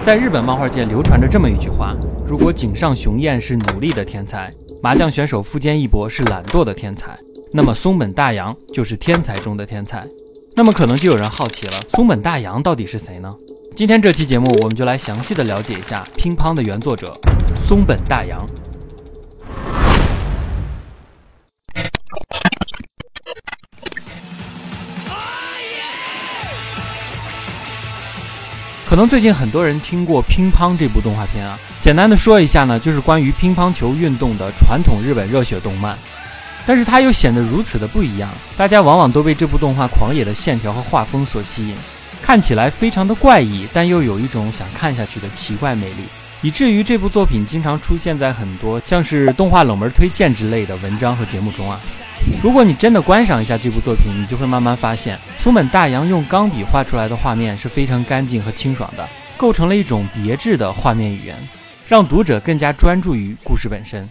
在日本漫画界流传着这么一句话：如果井上雄彦是努力的天才，麻将选手富坚义博是懒惰的天才，那么松本大洋就是天才中的天才。那么可能就有人好奇了，松本大洋到底是谁呢？今天这期节目，我们就来详细的了解一下乒乓的原作者松本大洋。可能最近很多人听过《乒乓》这部动画片啊，简单的说一下呢，就是关于乒乓球运动的传统日本热血动漫。但是它又显得如此的不一样，大家往往都被这部动画狂野的线条和画风所吸引，看起来非常的怪异，但又有一种想看下去的奇怪魅力，以至于这部作品经常出现在很多像是动画冷门推荐之类的文章和节目中啊。如果你真的观赏一下这部作品，你就会慢慢发现，松本大洋用钢笔画出来的画面是非常干净和清爽的，构成了一种别致的画面语言，让读者更加专注于故事本身。《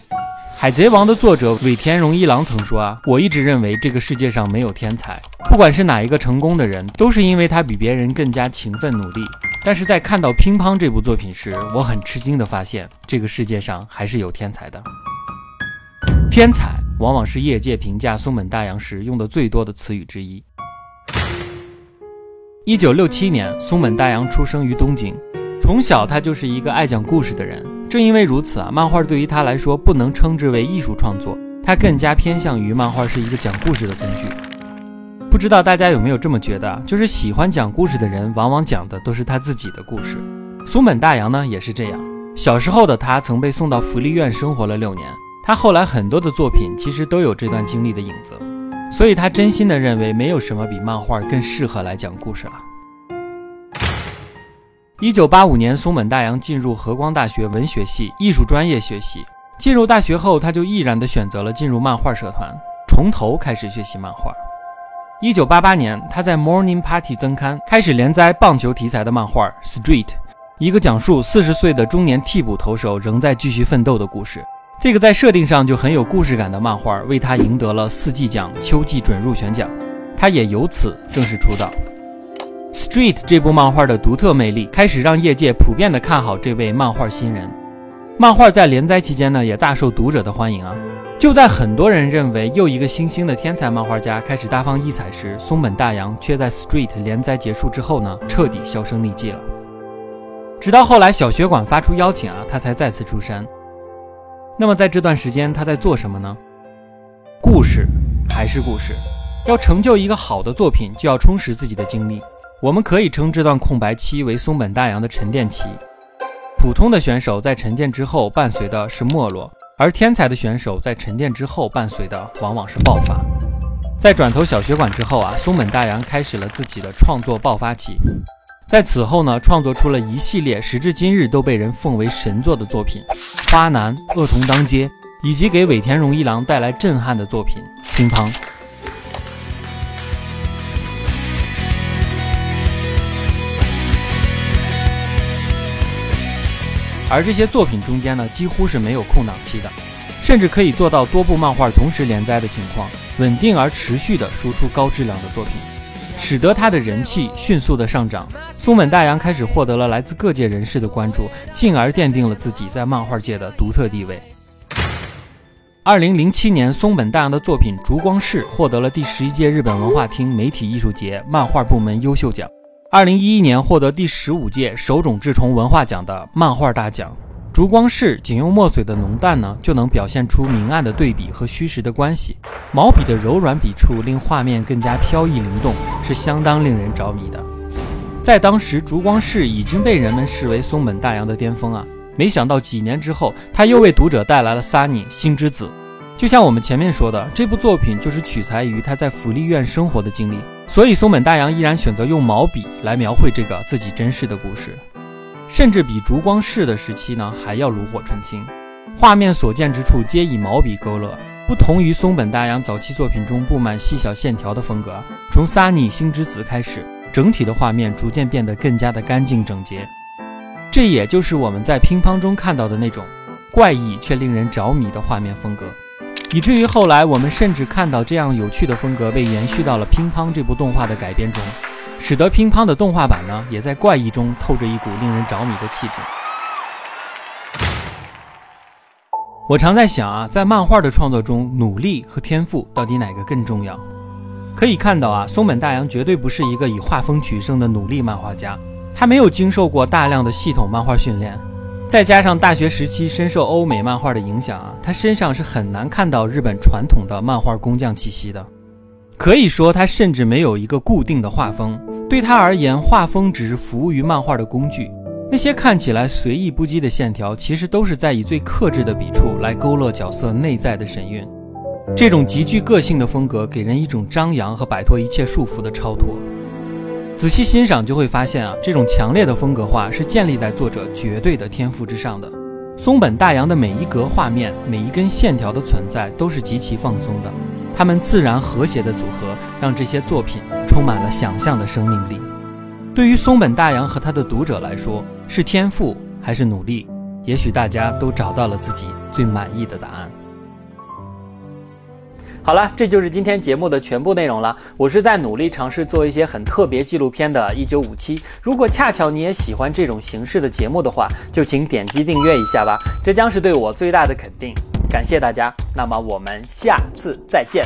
海贼王》的作者尾田荣一郎曾说啊，我一直认为这个世界上没有天才，不管是哪一个成功的人，都是因为他比别人更加勤奋努力。但是在看到《乒乓》这部作品时，我很吃惊地发现，这个世界上还是有天才的。天才。往往是业界评价松本大洋时用的最多的词语之一。一九六七年，松本大洋出生于东京，从小他就是一个爱讲故事的人。正因为如此啊，漫画对于他来说不能称之为艺术创作，他更加偏向于漫画是一个讲故事的工具。不知道大家有没有这么觉得？就是喜欢讲故事的人，往往讲的都是他自己的故事。松本大洋呢，也是这样。小时候的他曾被送到福利院生活了六年。他后来很多的作品其实都有这段经历的影子，所以他真心的认为没有什么比漫画更适合来讲故事了。一九八五年，松本大洋进入和光大学文学系艺术专业学习。进入大学后，他就毅然的选择了进入漫画社团，从头开始学习漫画。一九八八年，他在 Morning Party 增刊开始连载棒球题材的漫画《Street》，一个讲述四十岁的中年替补投手仍在继续奋斗的故事。这个在设定上就很有故事感的漫画，为他赢得了四季奖秋季准入选奖，他也由此正式出道。Street 这部漫画的独特魅力，开始让业界普遍的看好这位漫画新人。漫画在连载期间呢，也大受读者的欢迎啊。就在很多人认为又一个新兴的天才漫画家开始大放异彩时，松本大洋却在 Street 连载结束之后呢，彻底销声匿迹了。直到后来小学馆发出邀请啊，他才再次出山。那么在这段时间，他在做什么呢？故事还是故事。要成就一个好的作品，就要充实自己的经历。我们可以称这段空白期为松本大洋的沉淀期。普通的选手在沉淀之后，伴随的是没落；而天才的选手在沉淀之后，伴随的往往是爆发。在转投小学馆之后啊，松本大洋开始了自己的创作爆发期。在此后呢，创作出了一系列时至今日都被人奉为神作的作品，《花男》《恶童当街》，以及给尾田荣一郎带来震撼的作品《乒乓》。而这些作品中间呢，几乎是没有空档期的，甚至可以做到多部漫画同时连载的情况，稳定而持续的输出高质量的作品。使得他的人气迅速的上涨，松本大洋开始获得了来自各界人士的关注，进而奠定了自己在漫画界的独特地位。二零零七年，松本大洋的作品《烛光室》获得了第十一届日本文化厅媒体艺术节漫画部门优秀奖。二零一一年，获得第十五届手冢治虫文化奖的漫画大奖。烛光室仅用墨水的浓淡呢，就能表现出明暗的对比和虚实的关系。毛笔的柔软笔触令画面更加飘逸灵动，是相当令人着迷的。在当时，烛光室已经被人们视为松本大洋的巅峰啊！没想到几年之后，他又为读者带来了《Sunny 星之子》。就像我们前面说的，这部作品就是取材于他在福利院生活的经历，所以松本大洋依然选择用毛笔来描绘这个自己真实的故事。甚至比烛光式的时期呢还要炉火纯青，画面所见之处皆以毛笔勾勒，不同于松本大洋早期作品中布满细小线条的风格。从《萨尼星之子》开始，整体的画面逐渐变得更加的干净整洁，这也就是我们在乒乓中看到的那种怪异却令人着迷的画面风格。以至于后来我们甚至看到这样有趣的风格被延续到了《乒乓》这部动画的改编中。使得乒乓的动画版呢，也在怪异中透着一股令人着迷的气质。我常在想啊，在漫画的创作中，努力和天赋到底哪个更重要？可以看到啊，松本大洋绝对不是一个以画风取胜的努力漫画家，他没有经受过大量的系统漫画训练，再加上大学时期深受欧美漫画的影响啊，他身上是很难看到日本传统的漫画工匠气息的。可以说，他甚至没有一个固定的画风。对他而言，画风只是服务于漫画的工具。那些看起来随意不羁的线条，其实都是在以最克制的笔触来勾勒角色内在的神韵。这种极具个性的风格，给人一种张扬和摆脱一切束缚的超脱。仔细欣赏就会发现啊，这种强烈的风格化是建立在作者绝对的天赋之上的。松本大洋的每一格画面、每一根线条的存在，都是极其放松的。他们自然和谐的组合，让这些作品充满了想象的生命力。对于松本大洋和他的读者来说，是天赋还是努力？也许大家都找到了自己最满意的答案。好了，这就是今天节目的全部内容了。我是在努力尝试做一些很特别纪录片的《一九五七》。如果恰巧你也喜欢这种形式的节目的话，就请点击订阅一下吧，这将是对我最大的肯定。感谢大家，那么我们下次再见。